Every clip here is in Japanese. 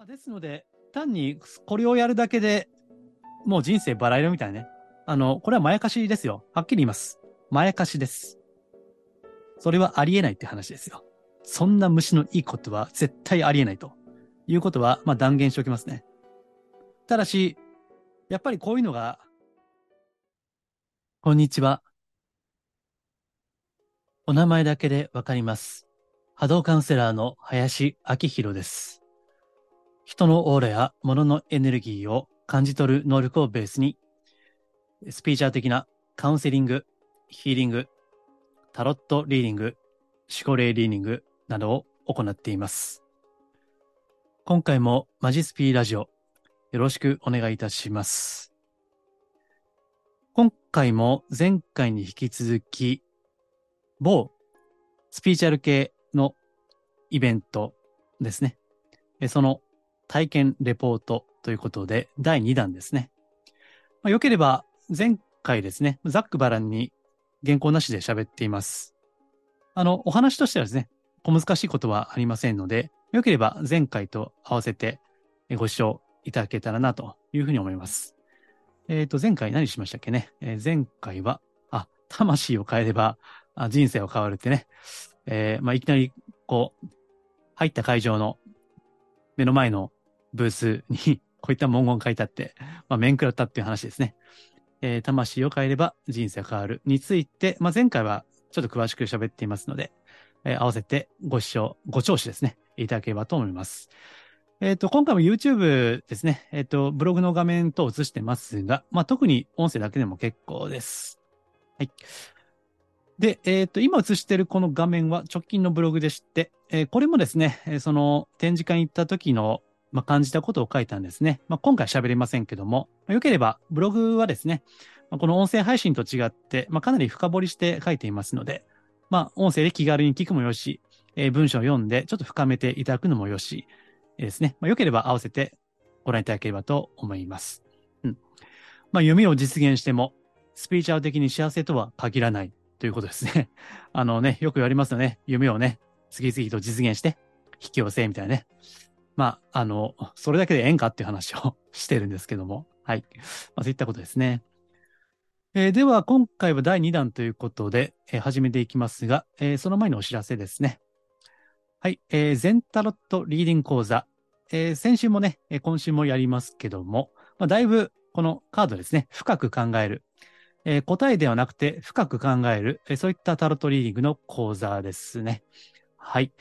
まあ、ですので、単にこれをやるだけでもう人生バラ色みたいなね。あの、これはまやかしですよ。はっきり言います。まやかしです。それはありえないって話ですよ。そんな虫のいいことは絶対ありえないということは、まあ断言しておきますね。ただし、やっぱりこういうのが、こんにちは。お名前だけでわかります。波動カウンセラーの林明宏です。人のオーラや物のエネルギーを感じ取る能力をベースに、スピーチャー的なカウンセリング、ヒーリング、タロットリーディング、思考霊リーディングなどを行っています。今回もマジスピーラジオよろしくお願いいたします。今回も前回に引き続き、某スピーチャル系のイベントですね。その体験レポートということで、第2弾ですね。まあ、よければ前回ですね、ざっくばらんに原稿なしで喋っています。あの、お話としてはですね、小難しいことはありませんので、よければ前回と合わせてご視聴いただけたらなというふうに思います。えっ、ー、と、前回何しましたっけね、えー、前回は、あ、魂を変えればあ人生を変わるってね、えー、まあ、いきなり、こう、入った会場の目の前のブースにこういった文言書いてあって、まあ、面食らったっていう話ですね。えー、魂を変えれば人生が変わるについて、まあ、前回はちょっと詳しく喋っていますので、えー、合わせてご視聴、ご聴取ですね、いただければと思います。えっ、ー、と、今回も YouTube ですね、えっ、ー、と、ブログの画面と映してますが、まあ、特に音声だけでも結構です。はい。で、えっ、ー、と、今映してるこの画面は直近のブログでして、えこれもですね、その展示会に行った時のまあ、感じたことを書いたんですね。まあ、今回喋れませんけども、まあ、よければブログはですね、まあ、この音声配信と違って、まあ、かなり深掘りして書いていますので、まあ、音声で気軽に聞くもよし、えー、文章を読んでちょっと深めていただくのもよし、えー、ですね、まあ、よければ合わせてご覧いただければと思います。うん。まあ、夢を実現しても、スピーチャー的に幸せとは限らないということですね。あのね、よく言われますよね。夢をね、次々と実現して、引き寄せみたいなね。まあ、あの、それだけでええんかっていう話を してるんですけども、はい。まあ、そういったことですね。えー、では、今回は第2弾ということで、えー、始めていきますが、えー、その前のお知らせですね。はい。えー、ゼンタロットリーディング講座。えー、先週もね、今週もやりますけども、まあ、だいぶこのカードですね、深く考える。えー、答えではなくて深く考える、えー、そういったタロットリーディングの講座ですね。はい。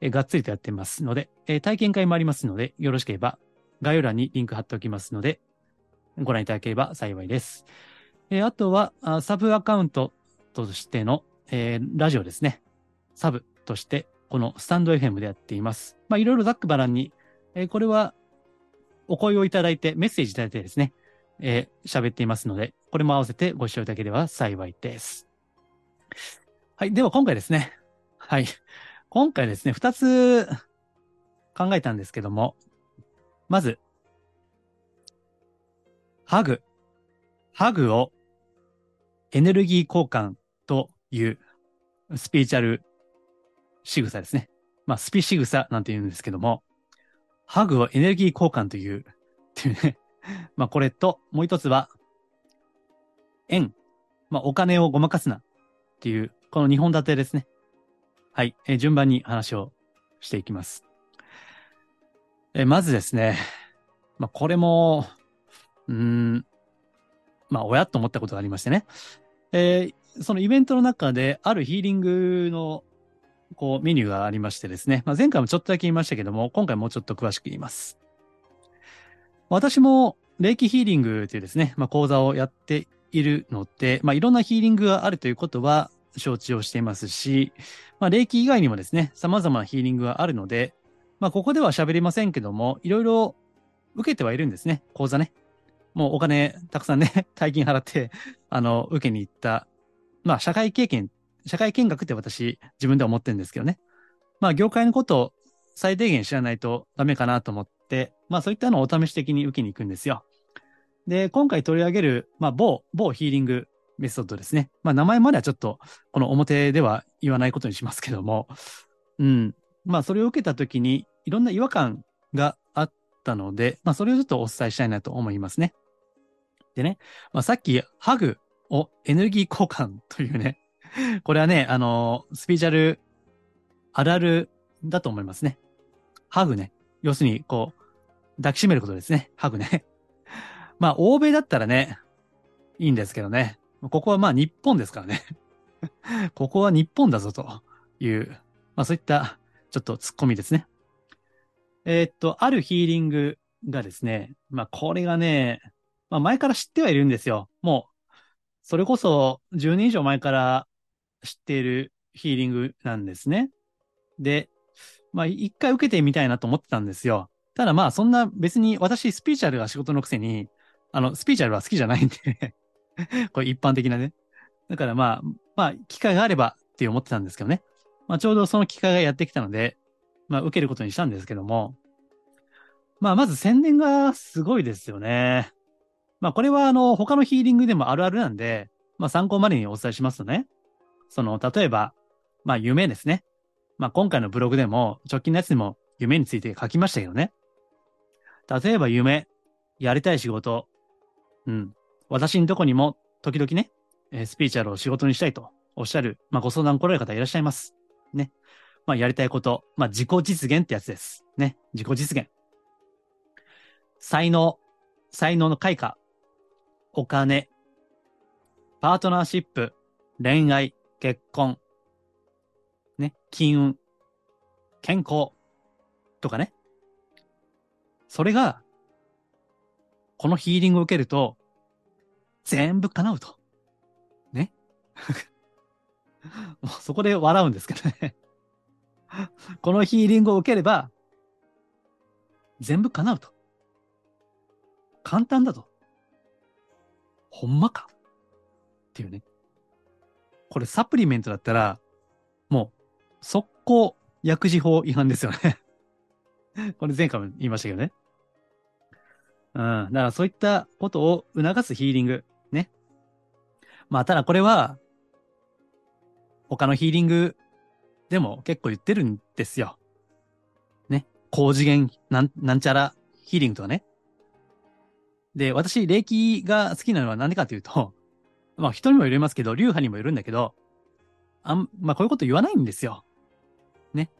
えがっつりとやってますので、え体験会もありますので、よろしければ概要欄にリンク貼っておきますので、ご覧いただければ幸いです。えあとはあ、サブアカウントとしての、えー、ラジオですね。サブとして、このスタンド FM でやっています。まあ、いろいろざっくばらんに、えー、これはお声をいただいて、メッセージいただいてですね、えー、喋っていますので、これも合わせてご視聴いただければ幸いです。はい。では今回ですね。はい。今回ですね、二つ考えたんですけども、まず、ハグ。ハグをエネルギー交換というスピーチャル仕草ですね。まあ、スピ仕草なんて言うんですけども、ハグをエネルギー交換という、っていうね。まあ、これと、もう一つは、円。まあ、お金をごまかすなっていう、この二本立てですね。はい、えー、順番に話をしていきます。えー、まずですね、まあ、これも、うん、まあ、親と思ったことがありましてね。えー、そのイベントの中で、あるヒーリングの、こう、メニューがありましてですね。まあ、前回もちょっとだけ言いましたけども、今回もうちょっと詳しく言います。私も、霊気ヒーリングというですね、まあ、講座をやっているので、まあ、いろんなヒーリングがあるということは、承知をしていますし、まあ、霊気以外にもですね、様々なヒーリングがあるので、まあ、ここでは喋りませんけども、いろいろ受けてはいるんですね、講座ね。もうお金たくさんね、大金払って、あの、受けに行った、まあ、社会経験、社会見学って私、自分では思ってるんですけどね。まあ、業界のことを最低限知らないとダメかなと思って、まあ、そういったのをお試し的に受けに行くんですよ。で、今回取り上げる、まあ、某、某ヒーリングメソッドですね。まあ名前まではちょっとこの表では言わないことにしますけども、うん。まあそれを受けたときにいろんな違和感があったので、まあ、それをちょっとお伝えしたいなと思いますね。でね、まあ、さっき、ハグをエネルギー交換というね、これはね、あの、スピーチャルあるあるだと思いますね。ハグね。要するに、こう、抱きしめることですね。ハグね。まあ、欧米だったらね、いいんですけどね。ここはまあ日本ですからね。ここは日本だぞという、まあそういったちょっと突っ込みですね。えー、っと、あるヒーリングがですね、まあこれがね、まあ前から知ってはいるんですよ。もう、それこそ10年以上前から知っているヒーリングなんですね。で、まあ一回受けてみたいなと思ってたんですよ。ただまあそんな別に私スピーチャルが仕事のくせに、あの、スピーチャルは好きじゃないんで これ一般的なね。だからまあ、まあ、機会があればって思ってたんですけどね。まあ、ちょうどその機会がやってきたので、まあ、受けることにしたんですけども、まあ、まず宣伝がすごいですよね。まあ、これはあの、他のヒーリングでもあるあるなんで、まあ、参考までにお伝えしますとね、その、例えば、まあ、夢ですね。まあ、今回のブログでも、直近のやつでも夢について書きましたけどね。例えば夢、やりたい仕事、うん。私のとこにも時々ね、えー、スピーチャルを仕事にしたいとおっしゃる、まあ、ご相談来られる方いらっしゃいます。ね。まあ、やりたいこと、まあ、自己実現ってやつです。ね。自己実現。才能、才能の開花、お金、パートナーシップ、恋愛、結婚、ね、金運、健康、とかね。それが、このヒーリングを受けると、全部叶うと。ね？もうそこで笑うんですけどねこのヒーリングを受ければ、全部叶うと。簡単だと。ほんまかっていうね。これサプリメントだったら、もう、速攻薬事法違反ですよねこれ前回も言いましたけどね。うん。だからそういったことを促すヒーリング。まあ、ただこれは、他のヒーリングでも結構言ってるんですよ。ね。高次元なん、なんちゃらヒーリングとかね。で、私、霊気が好きなのは何でかというと、まあ人にもよりますけど、流派にもよるんだけど、あん、まあこういうこと言わないんですよ。ね。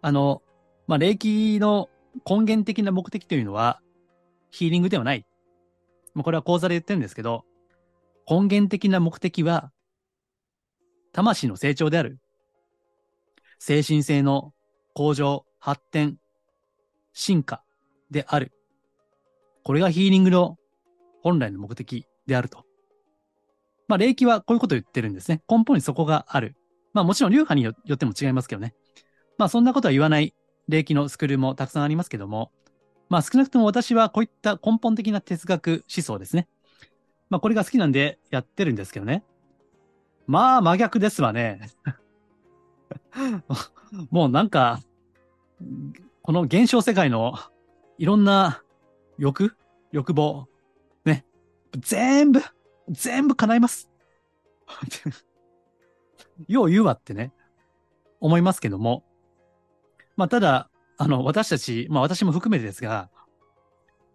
あの、まあ霊気の根源的な目的というのは、ヒーリングではない。まあこれは講座で言ってるんですけど、根源的な目的は、魂の成長である。精神性の向上、発展、進化である。これがヒーリングの本来の目的であると。まあ、霊気はこういうことを言ってるんですね。根本にそこがある。まあ、もちろん流派によっても違いますけどね。まあ、そんなことは言わない霊気のスクールもたくさんありますけども、まあ、少なくとも私はこういった根本的な哲学思想ですね。まあ、これが好きなんでやってるんですけどね。まあ、真逆ですわね。もうなんか、この現象世界のいろんな欲欲望。ね。全部、全部叶います。よう言うわってね、思いますけども。まあ、ただ、あの、私たち、まあ私も含めてですが、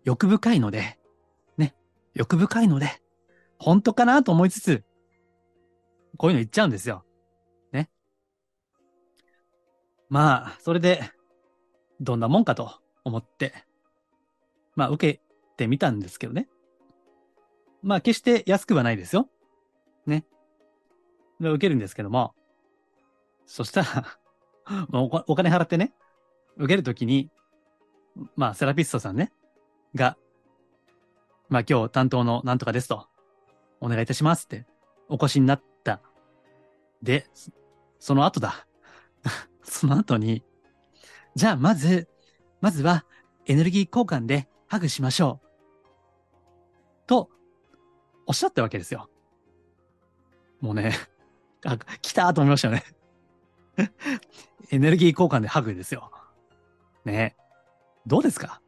欲深いので、ね、欲深いので、本当かなと思いつつ、こういうの言っちゃうんですよ。ね。まあ、それで、どんなもんかと思って、まあ、受けてみたんですけどね。まあ、決して安くはないですよ。ね。で受けるんですけども、そしたら お、お金払ってね、受けるときに、まあ、セラピストさんね、が、まあ今日担当のなんとかですと、お願いいたしますってお越しになった。で、その後だ。その後に、じゃあまず、まずはエネルギー交換でハグしましょう。と、おっしゃったわけですよ。もうね、あ、来たと思いましたよね。エネルギー交換でハグですよ。ね。どうですか？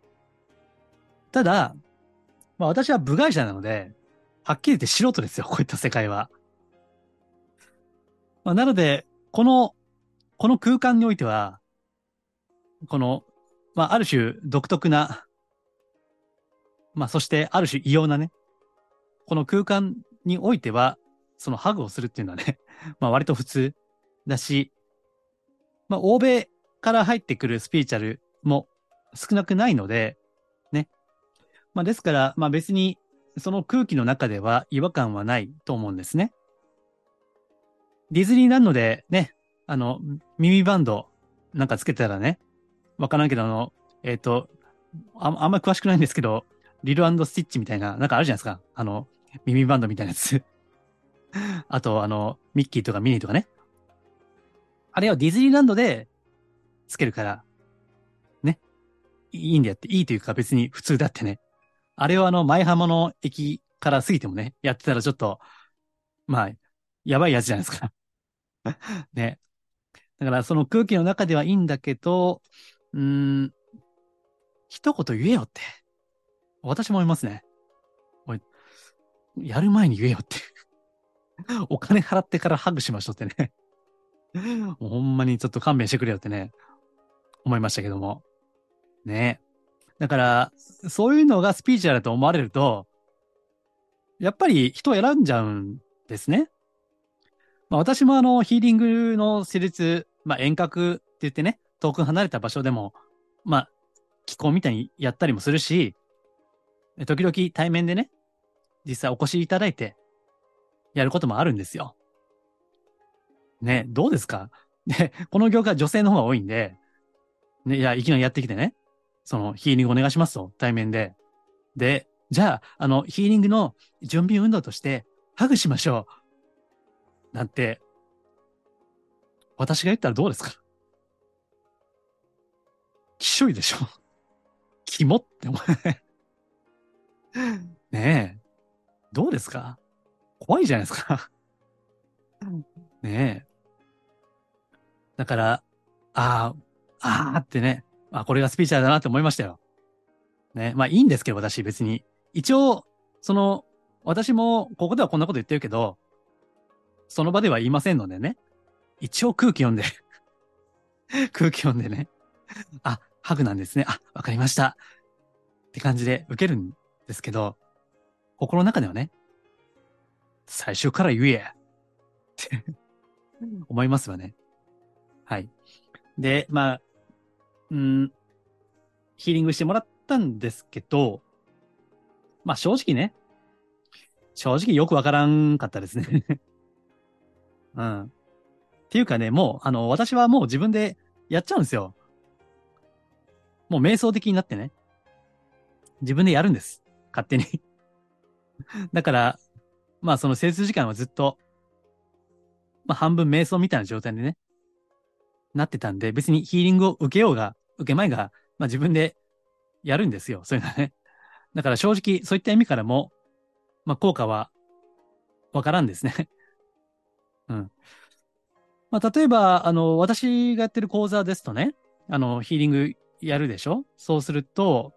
ただ、まあ私は部外者なので、はっきり言って素人ですよ、こういった世界は。まあ、なので、この、この空間においては、この、まあ、ある種独特な、まあ、そしてある種異様なね、この空間においては、そのハグをするっていうのはね、まあ割と普通だし、まあ欧米から入ってくるスピーチャルも少なくないので、ね。まあですから、まあ別にその空気の中では違和感はないと思うんですね。ディズニーランドでね、あの、耳バンドなんかつけたらね、わからんけど、あの、えっ、ー、とあ、あんまり詳しくないんですけど、リルスティッチみたいな、なんかあるじゃないですか。あの、耳バンドみたいなやつ。あと、あの、ミッキーとかミニーとかね。あれはディズニーランドでつけるから、ね。いいんだよって、いいというか別に普通だってね。あれをあの、前浜の駅から過ぎてもね、やってたらちょっと、まあ、やばいやつじゃないですか。ね。だからその空気の中ではいいんだけど、うーん、一言言えよって。私も思いますね。おい、やる前に言えよって お金払ってからハグしましょうってね もうほんまにちょっと勘弁してくれよってね、思いましたけども。ね。だから、そういうのがスピーチだと思われると、やっぱり人を選んじゃうんですね。まあ、私もあの、ヒーリングの施術、まあ、遠隔って言ってね、遠く離れた場所でも、まあ、気候みたいにやったりもするし、時々対面でね、実際お越しいただいて、やることもあるんですよ。ね、どうですか？で、この業界女性の方が多いんで、ね、いや、いきなりやってきてね、そのヒーリングお願いしますと、対面で。で、じゃあ、あの、ヒーリングの準備運動として、ハグしましょう。なんて、私が言ったらどうですか？きしょいでしょキモって思う。ねえ。どうですか？怖いじゃないですかねえ。だから、ああ、ああってね、あこれがスピーチャーだなって思いましたよ。ね。まあいいんですけど、私別に。一応、その、私もここではこんなこと言ってるけど、その場では言いませんのでね。一応空気読んで 空気読んでね。あ、ハグなんですね。あ、わかりました。って感じで受けるんですけど、心の中ではね、最初から言えって思いますわね。はい。で、まあ、うん、ヒーリングしてもらったんですけど、まあ正直ね、正直よくわからんかったですね うん。っていうかね、もう、あの、私はもう自分でやっちゃうんですよ。もう瞑想的になってね。自分でやるんです。勝手に だから、まあその整数時間はずっと、まあ半分瞑想みたいな状態でね、なってたんで、別にヒーリングを受けようが、受けまいが、まあ自分でやるんですよ。そういうのね。だから正直、そういった意味からも、まあ効果はわからんですね。うん。まあ、例えば、あの、私がやってる講座ですとね、あの、ヒーリングやるでしょ？そうすると、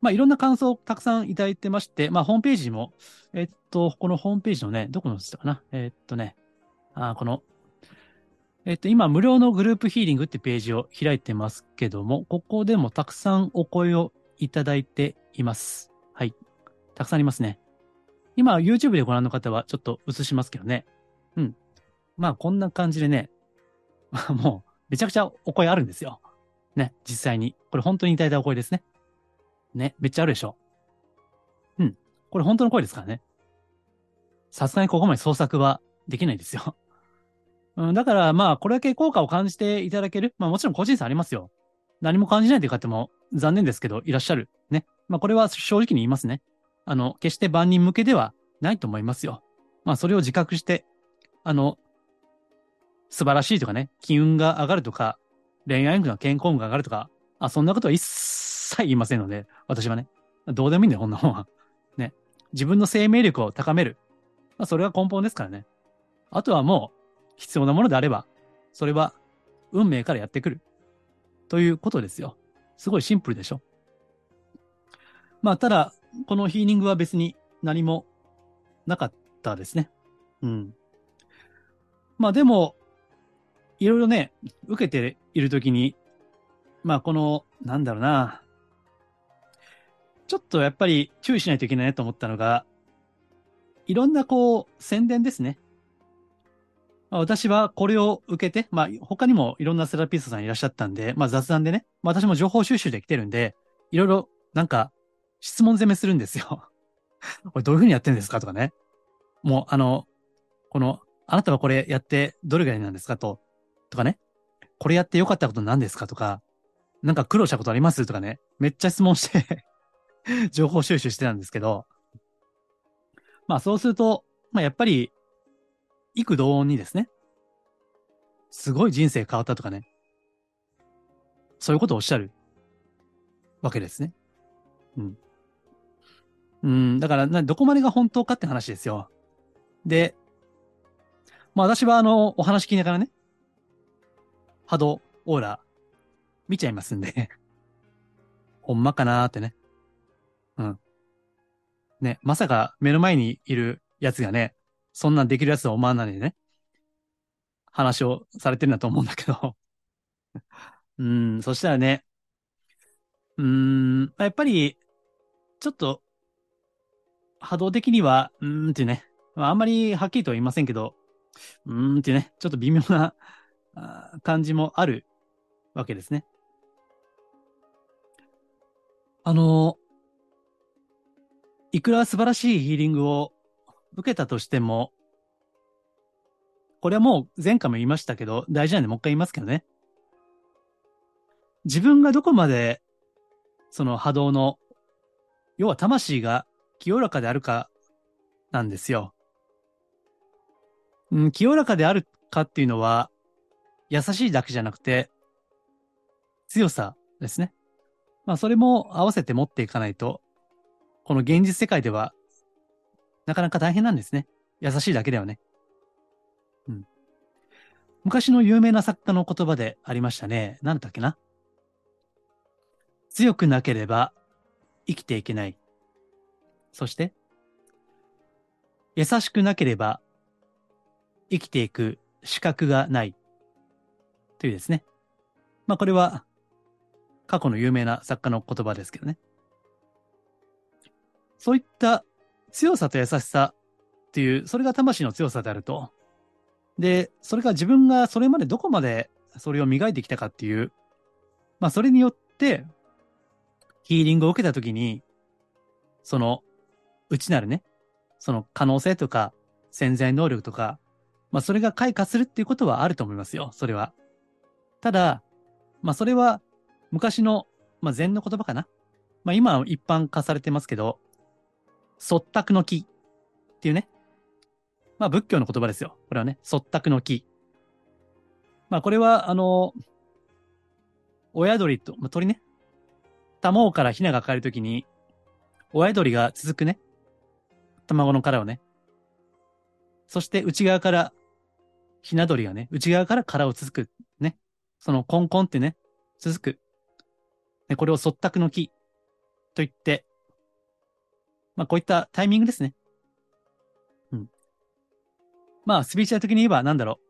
まあ、いろんな感想をたくさんいただいてまして、まあ、ホームページも、えっと、このホームページのね、どこのしたかな？えっとね、あこの、えっと、今、無料のグループヒーリングってページを開いてますけども、ここでもたくさんお声をいただいています。はい。たくさんありますね。今、YouTube でご覧の方はちょっと映しますけどね。うん。まあ、こんな感じでね、もう、めちゃくちゃお声あるんですよ。ね、実際に。これ本当にいただいたお声ですね。ね、めっちゃあるでしょ。うん。これ本当の声ですからね。さすがにここまで創作はできないですよ。うん、だからまあ、これだけ効果を感じていただける。まあもちろん個人差ありますよ。何も感じないという方も残念ですけど、いらっしゃる。ね。まあこれは正直に言いますね。あの、決して万人向けではないと思いますよ。まあそれを自覚して、あの、素晴らしいとかね、機運が上がるとか、恋愛運が健康運が上がるとか、あ、そんなことは一切言いませんので、私はね。どうでもいいんだよ、こんなもんは。ね。自分の生命力を高める。まあ、それが根本ですからね。あとはもう、必要なものであれば、それは運命からやってくる。ということですよ。すごいシンプルでしょ。まあ、ただ、このヒーリングは別に何もなかったですね。うん。まあでも、いろいろね、受けているときに、まあこの、なんだろうな。ちょっとやっぱり注意しないといけないなと思ったのが、いろんなこう、宣伝ですね。私はこれを受けて、まあ他にもいろんなセラピストさんいらっしゃったんで、まあ雑談でね、まあ、私も情報収集できてるんで、いろいろなんか質問攻めするんですよ。これどういうふうにやってるんですかとかね。もうあの、この、あなたはこれやってどれぐらいなんですかと、とかね。これやってよかったこと何ですかとか、なんか苦労したことありますとかね。めっちゃ質問して 情報収集してたんですけど、まあそうすると、まあやっぱり、幾同音にですね、すごい人生変わったとかね、そういうことをおっしゃるわけですね。うん。うん、だからどこまでが本当かって話ですよ。で、まあ私はあの、お話聞きながらね、波動、オーラ、見ちゃいますんで ほんまかなーってね。うん。ね、まさか目の前にいるやつがね、そんなんできるやつと思わないでね、話をされてるんだと思うんだけど うん、そしたらね、うん、やっぱり、ちょっと、波動的には、うーんっていうね、まあ、あんまりはっきりとは言いませんけど、うーんっていうね、ちょっと微妙な感じもあるわけですね。あの、いくら素晴らしいヒーリングを受けたとしても、これはもう前回も言いましたけど、大事なんでもう一回言いますけどね。自分がどこまで、その波動の、要は魂が清らかであるかなんですよ。うん、清らかであるかっていうのは、優しいだけじゃなくて、強さですね。まあ、それも合わせて持っていかないと、この現実世界では、なかなか大変なんですね。優しいだけではね。うん。昔の有名な作家の言葉でありましたね。何だっけな。強くなければ生きていけない。そして、優しくなければ生きていく資格がない。というですね。まあこれは過去の有名な作家の言葉ですけどね。そういった強さと優しさっていう、それが魂の強さであると。で、それが自分がそれまでどこまでそれを磨いてきたかっていう、まあそれによってヒーリングを受けたときに、その内なるね、その可能性とか潜在能力とか、まあそれが開花するっていうことはあると思いますよ、それは。ただ、まあそれは昔の、まあ禅の言葉かな。まあ今は一般化されてますけど、卒託の木っていうね。まあ仏教の言葉ですよ。これはね、卒託の木。まあこれは、あの、親鳥と、まあ、鳥ね。卵からヒナがかえるときに、親鳥が続くね。卵の殻をね。そして内側からひな鳥がね、内側から殻を続く。ね。そのコンコンってね、続く。ね、これを卒託の木と言って、まあこういったタイミングですね。うん。まあスピーチャー的に言えばなんだろ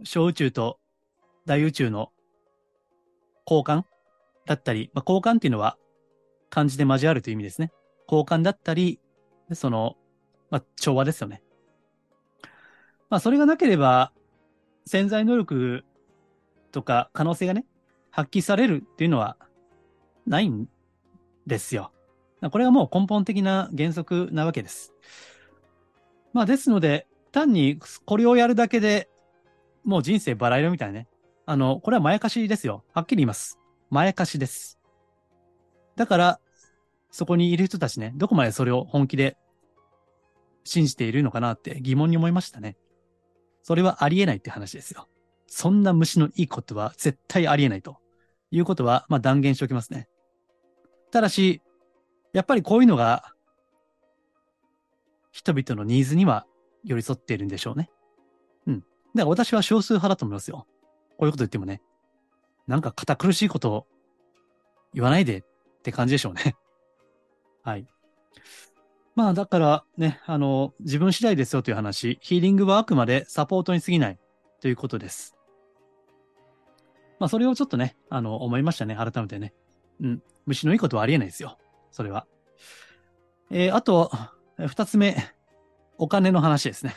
う。小宇宙と大宇宙の交換？だったり、まあ交換っていうのは漢字で交わるという意味ですね。交換だったり、その、まあ調和ですよね。まあ、それがなければ、潜在能力とか可能性がね、発揮されるっていうのはないんですよ。これはもう根本的な原則なわけです。まあですので、単にこれをやるだけでもう人生バラ色みたいなね。あの、これはまやかしですよ。はっきり言います。まやかしです。だから、そこにいる人たちね、どこまでそれを本気で信じているのかなって疑問に思いましたね。それはありえないって話ですよ。そんな虫のいいことは絶対ありえないということは、まあ断言しておきますね。ただし、やっぱりこういうのが、人々のニーズには寄り添っているんでしょうね。うん。だから私は少数派だと思いますよ。こういうこと言ってもね。なんか堅苦しいことを言わないでって感じでしょうね。はい。まあだからね、あの、自分次第ですよという話、ヒーリングはあくまでサポートに過ぎないということです。まあ、それをちょっとね、あの、思いましたね。改めてね。うん。虫のいいことはありえないですよ。それは。えー、あと、二つ目。お金の話ですね。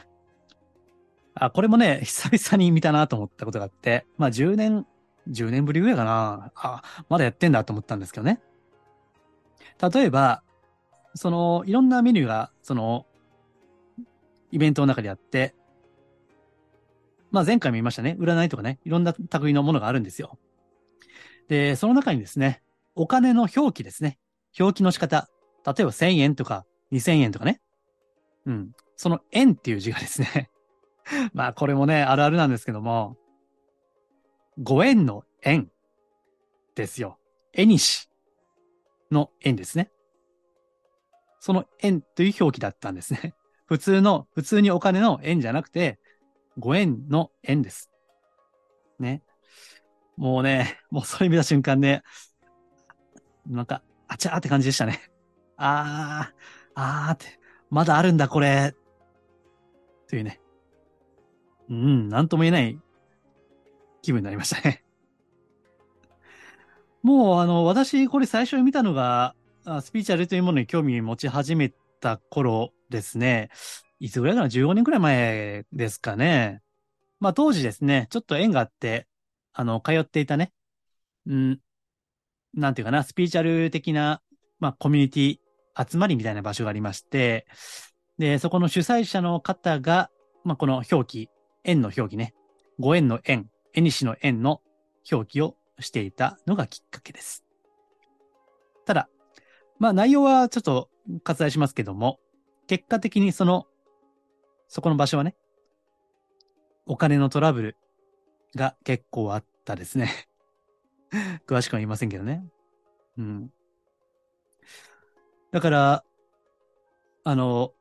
あ、これもね、久々に見たなと思ったことがあって、まあ10年、10年ぶりぐらいかな。あ、まだやってんだと思ったんですけどね。例えば、その、いろんなメニューが、その、イベントの中であって、まあ前回も言いましたね。占いとかね、いろんな類のものがあるんですよ。で、その中にですね、お金の表記ですね。表記の仕方。例えば1000円とか2000円とかね。うん。その円っていう字がですね まあこれもね、あるあるなんですけども、ご縁の円ですよ。絵にしの円ですね。その円という表記だったんですね。普通の、普通にお金の円じゃなくて、ご縁の円です。ね。もうね、もうそれ見た瞬間ね、なんか、あちゃーって感じでしたね。あー、あーって、まだあるんだ、これ。というね。うん、なんとも言えない気分になりましたね。もう、あの、私、これ最初に見たのが、スピーチャルというものに興味を持ち始めた頃ですね。いつぐらいかな ?15 年くらい前ですかね。まあ当時ですね、ちょっと縁があって、あの、通っていたね、うん、なんていうかな、スピーチャル的な、まあコミュニティ集まりみたいな場所がありまして、で、そこの主催者の方が、まあこの表記、縁の表記ね、ご縁の縁、縁西の縁の表記をしていたのがきっかけです。ただ、まあ内容はちょっと割愛しますけども、結果的にその、そこの場所はね、お金のトラブルが結構あったですね。詳しくは言いませんけどね。うん。だから、あの、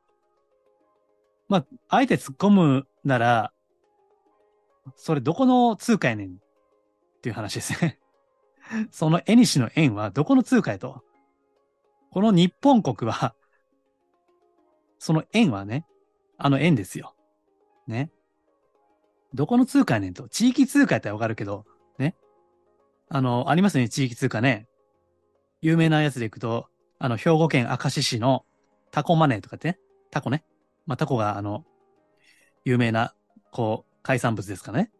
まあ、あえて突っ込むなら、それどこの通貨やねんっていう話ですね。その絵西の円はどこの通貨やと。この日本国は、その円はね、あの円ですよ。ね。どこの通貨やねんと。地域通貨やったらわかるけど、あの、ありますね、地域通貨ね。有名なやつでいくと、あの、兵庫県明石市のタコマネーとかってね。タコね。まあ、タコが、あの、有名な、こう、海産物ですかね。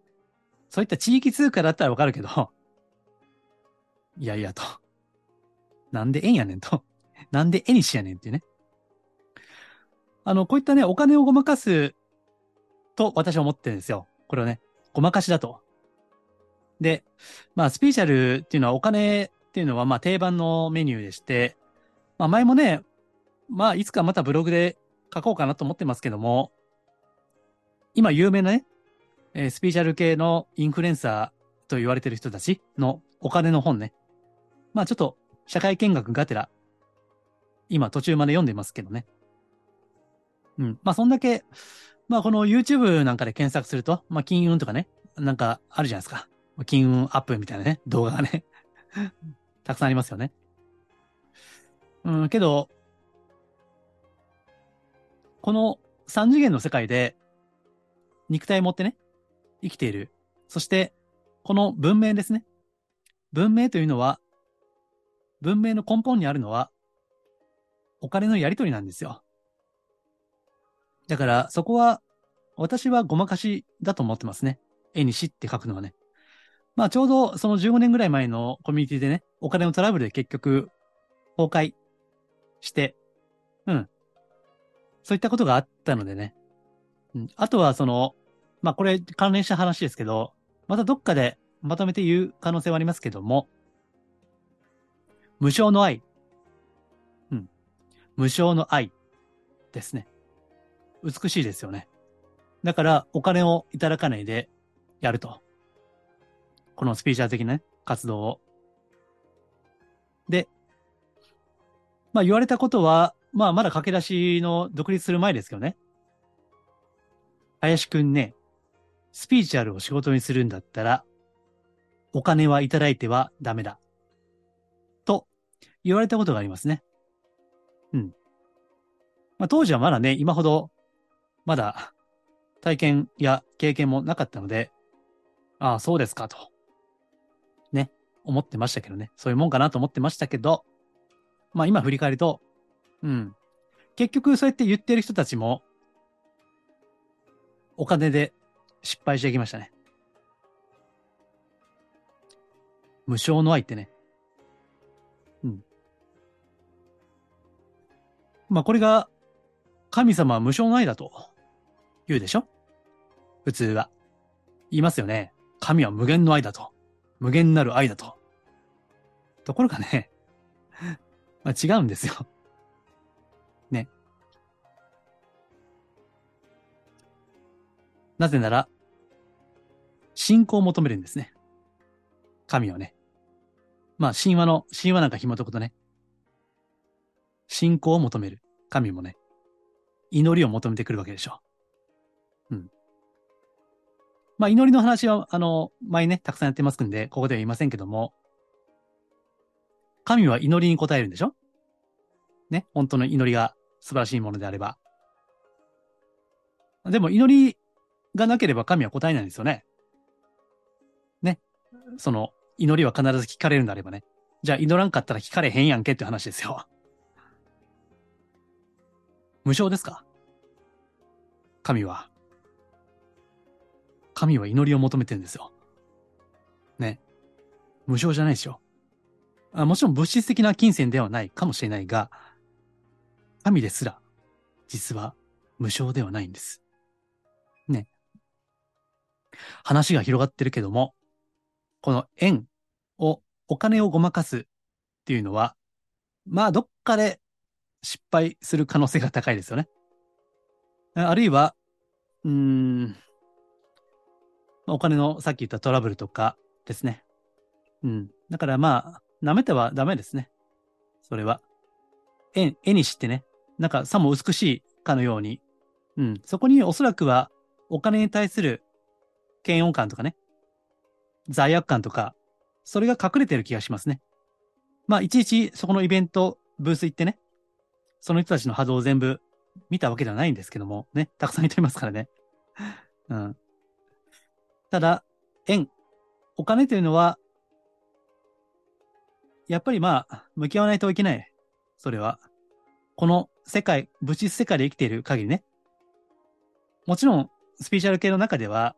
そういった地域通貨だったらわかるけど、いやいやと。なんで円やねんと。なんで絵にしやねんっていうね。あの、こういったね、お金をごまかすと私は思ってるんですよ。これはね、ごまかしだと。で、まあ、スピーチャルっていうのはお金っていうのはまあ定番のメニューでして、まあ前もね、まあいつかまたブログで書こうかなと思ってますけども、今有名なね、えー、スピーチャル系のインフルエンサーと言われてる人たちのお金の本ね。まあちょっと社会見学がてら、今途中まで読んでますけどね。うん。まあそんだけ、まあこの YouTube なんかで検索すると、まあ金運とかね、なんかあるじゃないですか。金運アップみたいなね、動画がね たくさんありますよね。うん、けど、この三次元の世界で肉体を持ってね、生きている。そして、この文明ですね。文明というのは、文明の根本にあるのは、お金のやり取りなんですよ。だから、そこは、私はごまかしだと思ってますね。絵にしって書くのはね。まあ、ちょうどその15年ぐらい前のコミュニティでね、お金のトラブルで結局、崩壊して、うん。そういったことがあったのでね。うん。あとは、その、まあ、これ関連した話ですけど、またどっかでまとめて言う可能性はありますけども、無償の愛。うん。無償の愛ですね。美しいですよね。だから、お金をいただかないでやると。このスピーチャー的な、ね、活動を。で、まあ言われたことは、まあまだ駆け出しの独立する前ですけどね。林くんね、スピーチュアルを仕事にするんだったら、お金はいただいてはダメだ。と言われたことがありますね。うん。まあ当時はまだね、今ほどまだ体験や経験もなかったので、ああ、そうですかと。思ってましたけどね。そういうもんかなと思ってましたけど、まあ今振り返ると、うん。結局そうやって言ってる人たちも、お金で失敗していきましたね。無償の愛ってね。うん。まあこれが、神様は無償の愛だと言うでしょ？普通は。言いますよね。神は無限の愛だと。無限なる愛だと。ところがね、まあ、違うんですよ。ね。なぜなら、信仰を求めるんですね。神をね。まあ、神話の、神話なんか紐解くとね、信仰を求める。神もね、祈りを求めてくるわけでしょう。まあ、祈りの話は、あの、前ね、たくさんやってますんで、ここでは言いませんけども、神は祈りに応えるんでしょ？ね、本当の祈りが素晴らしいものであれば。でも祈りがなければ神は答えないんですよね。ね。その、祈りは必ず聞かれるんであればね。じゃあ祈らんかったら聞かれへんやんけって話ですよ。無償ですか？神は。神は祈りを求めてるんですよ。ね。無償じゃないですよ。あもちろん物質的な金銭ではないかもしれないが、神ですら、実は無償ではないんです。ね。話が広がってるけども、この円を、お金をごまかすっていうのは、まあ、どっかで失敗する可能性が高いですよね。あるいは、うーん、お金のさっき言ったトラブルとかですね。うん。だからまあ、舐めてはダメですね。それは。絵、絵にしてね、なんかさも美しいかのように、うん。そこにおそらくはお金に対する嫌悪感とかね、罪悪感とか、それが隠れてる気がしますね。まあ、いちいちそこのイベント、ブース行ってね、その人たちの波動を全部見たわけではないんですけども、ね、たくさんいてますからね。うん。ただ、円、お金というのは、やっぱりまあ、向き合わないといけない。それは。この世界、物質世界で生きている限りね。もちろん、スピーチャル系の中では、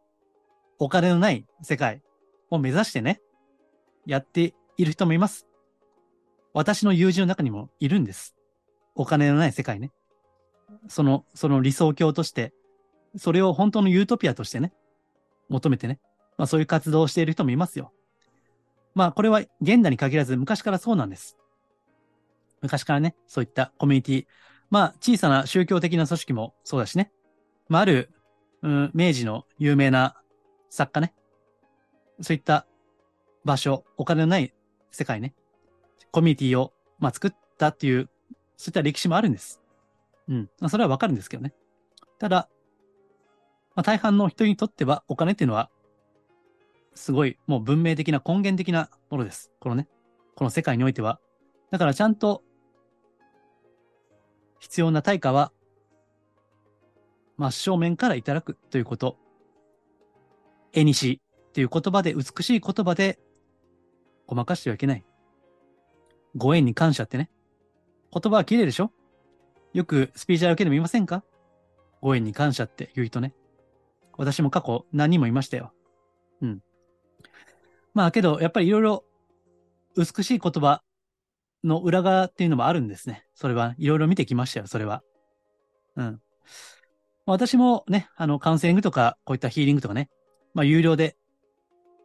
お金のない世界を目指してね、やっている人もいます。私の友人の中にもいるんです。お金のない世界ね。その、その理想郷として、それを本当のユートピアとしてね、求めてね、まあそういう活動をしている人もいますよ。まあこれは現代に限らず昔からそうなんです。昔からね、そういったコミュニティ、まあ小さな宗教的な組織もそうだしね、まあある、うん、明治の有名な作家ね、そういった場所、お金のない世界ね、コミュニティを、まあ、作ったっていう、そういった歴史もあるんです。うん。まあ、それはわかるんですけどね。ただ、まあ、大半の人にとってはお金っていうのは、すごいもう文明的な根源的なものです。このね、この世界においては。だからちゃんと必要な対価は真正面からいただくということ。絵にしっていう言葉で、美しい言葉でごまかしてはいけない。ご縁に感謝ってね。言葉は綺麗でしょ？よくスピーチャル系でも言いませんか？ご縁に感謝って言う人ね。私も過去何人もいましたよ。うん。まあけど、やっぱりいろいろ美しい言葉の裏側っていうのもあるんですね。それはいろいろ見てきましたよ、それは。うん。私もね、あの、カウンセリングとか、こういったヒーリングとかね、まあ有料で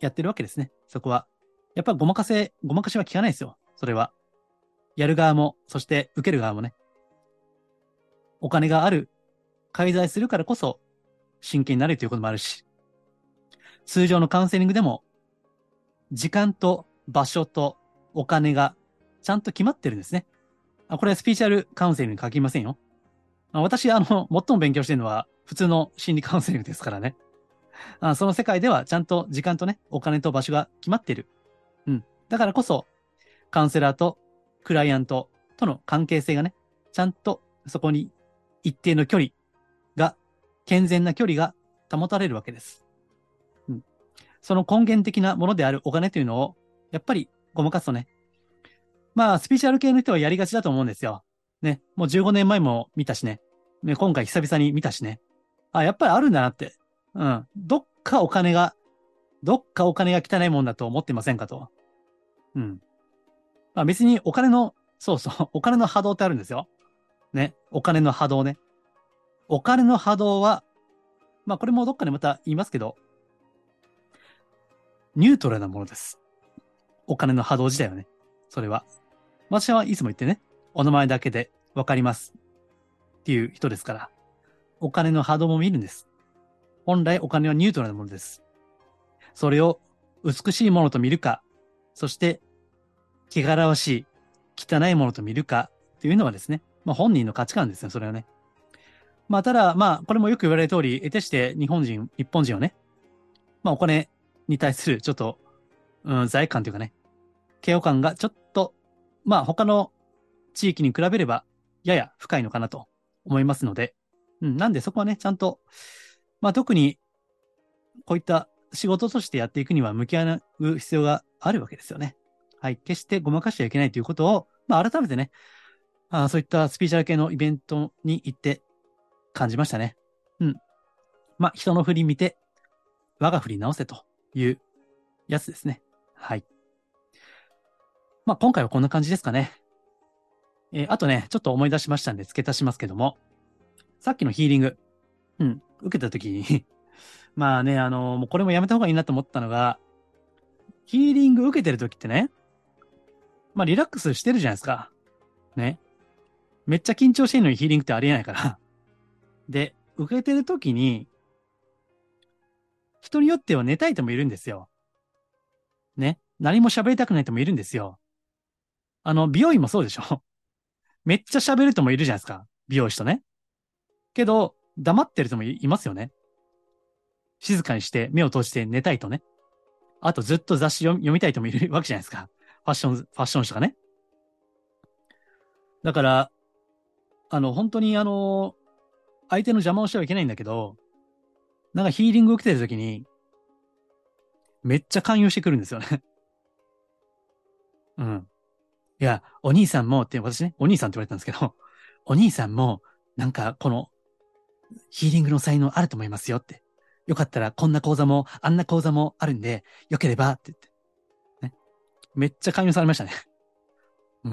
やってるわけですね。そこは。やっぱごまかせ、ごまかしは効かないですよ。それは。やる側も、そして受ける側もね。お金がある、介在するからこそ、真剣になるということもあるし、通常のカウンセリングでも、時間と場所とお金がちゃんと決まってるんですね。あこれはスピーチャルカウンセリングに書きませんよ。あ私、あの、最も勉強してるのは普通の心理カウンセリングですからね。あその世界ではちゃんと時間とね、お金と場所が決まってる。うん。だからこそ、カウンセラーとクライアントとの関係性がね、ちゃんとそこに一定の距離健全な距離が保たれるわけです。うん。その根源的なものであるお金というのをやっぱりごまかすとね、まあ、スピーチャル系の人はやりがちだと思うんですよ。ね、もう15年前も見たしね。ね、今回久々に見たしね。あ、やっぱりあるんだなって。うん。どっかお金が、どっかお金が汚いもんだと思ってませんかと。うん。まあ別にお金の、そうそう、お金の波動ってあるんですよ。ね。お金の波動ね。お金の波動は、まあこれもどっかでまた言いますけど、ニュートラルなものです。お金の波動自体はね。それは。私はいつも言ってね、お名前だけでわかりますっていう人ですから、お金の波動も見るんです。本来お金はニュートラルなものです。それを美しいものと見るか、そして汚らわしい、汚いものと見るかっていうのはですね、まあ本人の価値観ですね、それはね。まあただ、まあこれもよく言われる通り、得てして日本人、日本人はね、まあお金に対するちょっと、うん、罪感というかね、嫌悪感がちょっと、まあ他の地域に比べればやや深いのかなと思いますので、うん、なんでそこはね、ちゃんと、まあ特にこういった仕事としてやっていくには向き合う必要があるわけですよね。はい。決してごまかしちゃいけないということを、まあ改めてね、あそういったスピーチャル系のイベントに行って感じましたね。うん。まあ人の振り見て、我が振り直せというやつですね。はい。まあ、今回はこんな感じですかね。えー、あとね、ちょっと思い出しましたんで付け足しますけども、さっきのヒーリング、うん、受けた時に まあね、あのー、もうこれもやめた方がいいなと思ったのが、ヒーリング受けてる時ってね、まあリラックスしてるじゃないですか。ね。めっちゃ緊張してるのにヒーリングってありえないからで、受けてる時に、人によっては寝たい人もいるんですよ。ね。何も喋りたくない人もいるんですよ。あの、美容院もそうでしょ めっちゃ喋る人もいるじゃないですか。美容師とね。けど、黙ってる人もいますよね。静かにして目を閉じて寝たいとね。あとずっと雑誌読みたい人もいるわけじゃないですか。ファッション、ファッション誌とかね。だから、あの、本当にあの、相手の邪魔をしてはいけないんだけど、なんかヒーリング受けてるときに、めっちゃ勧誘してくるんですよね うん。いや、お兄さんもって私ね、お兄さんって言われたんですけど、お兄さんも、なんかこの、ヒーリングの才能あると思いますよって。よかったらこんな講座も、あんな講座もあるんで、よければって言って。ね。めっちゃ勧誘されましたね。う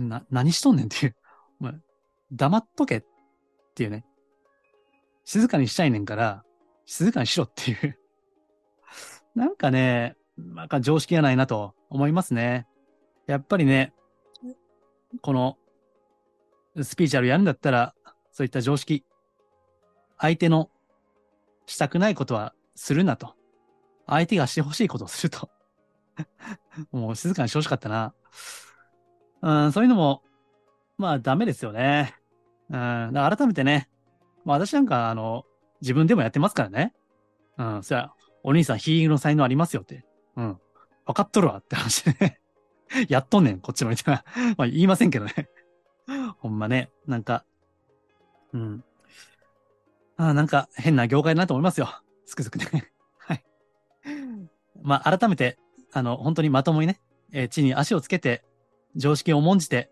ん。な、何しとんねんっていう。お前、黙っとけっっていうね。静かにしたいねんから、静かにしろっていう なんかね、なんか常識がないなと思いますね。やっぱりね、このスピーチャルやるんだったら、そういった常識、相手のしたくないことはするなと。相手がしてほしいことをすると。もう静かにしてほしかったな。うん、そういうのも、まあダメですよね。うん、だ改めてね、まあ私なんか、あの、自分でもやってますからね。うん、そや、お兄さんヒーリングの才能ありますよって。うん。分かっとるわって話でね。やっとんねん、こっちのみたいな。まあ言いませんけどね。ほんまね、なんか、うん。あ、なんか変な業界だなと思いますよ。つくづくね。はい。まあ改めて、あの、本当にまともにね、えー、地に足をつけて、常識を重んじて、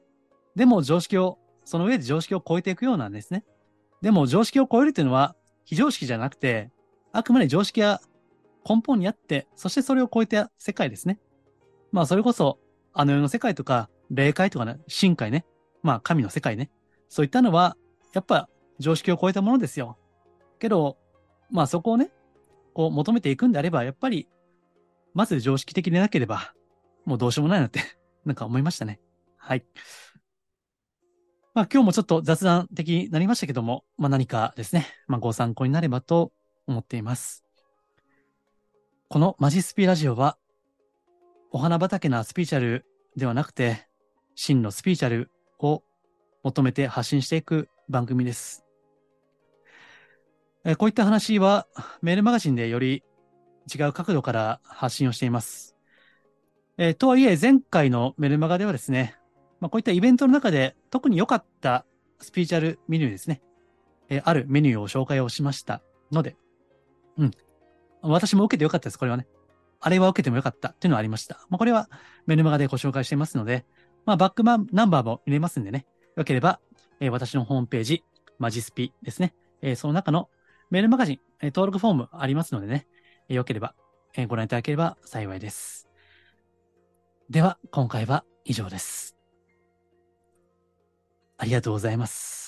でも常識を、その上で常識を超えていくようなんですね。でも常識を超えるっていうのは、非常識じゃなくて、あくまで常識は根本にあって、そしてそれを超えた世界ですね。まあそれこそ、あの世の世界とか、霊界とかね、深海ね。まあ神の世界ね。そういったのは、やっぱ常識を超えたものですよ。けど、まあそこをね、こう求めていくんであれば、やっぱり、まず常識的でなければ、もうどうしようもないなってなんか思いましたね。はい。まあ今日もちょっと雑談的になりましたけども、まあ何かですね、まあご参考になればと思っています。このマジスピラジオは、お花畑なスピーチャルではなくて、真のスピーチャルを求めて発信していく番組です。えこういった話はメールマガジンでより違う角度から発信をしています。え、とはいえ、前回のメルマガではですね、まあ、こういったイベントの中で特に良かったスピーチャルメニューですね、えー、あるメニューを紹介をしましたので、うん、私も受けてよかったです、これはね。あれは受けてもよかったっていうのはありました。まあ、これはメルマガでご紹介していますので、まあ、バックマンナンバーも入れますんでね、よければ、えー、私のホームページ、マジスピですね、えー、その中のメールマガジン、えー、登録フォームありますのでね、えー、よければ、えー、ご覧いただければ幸いです。では、今回は以上です。ありがとうございます。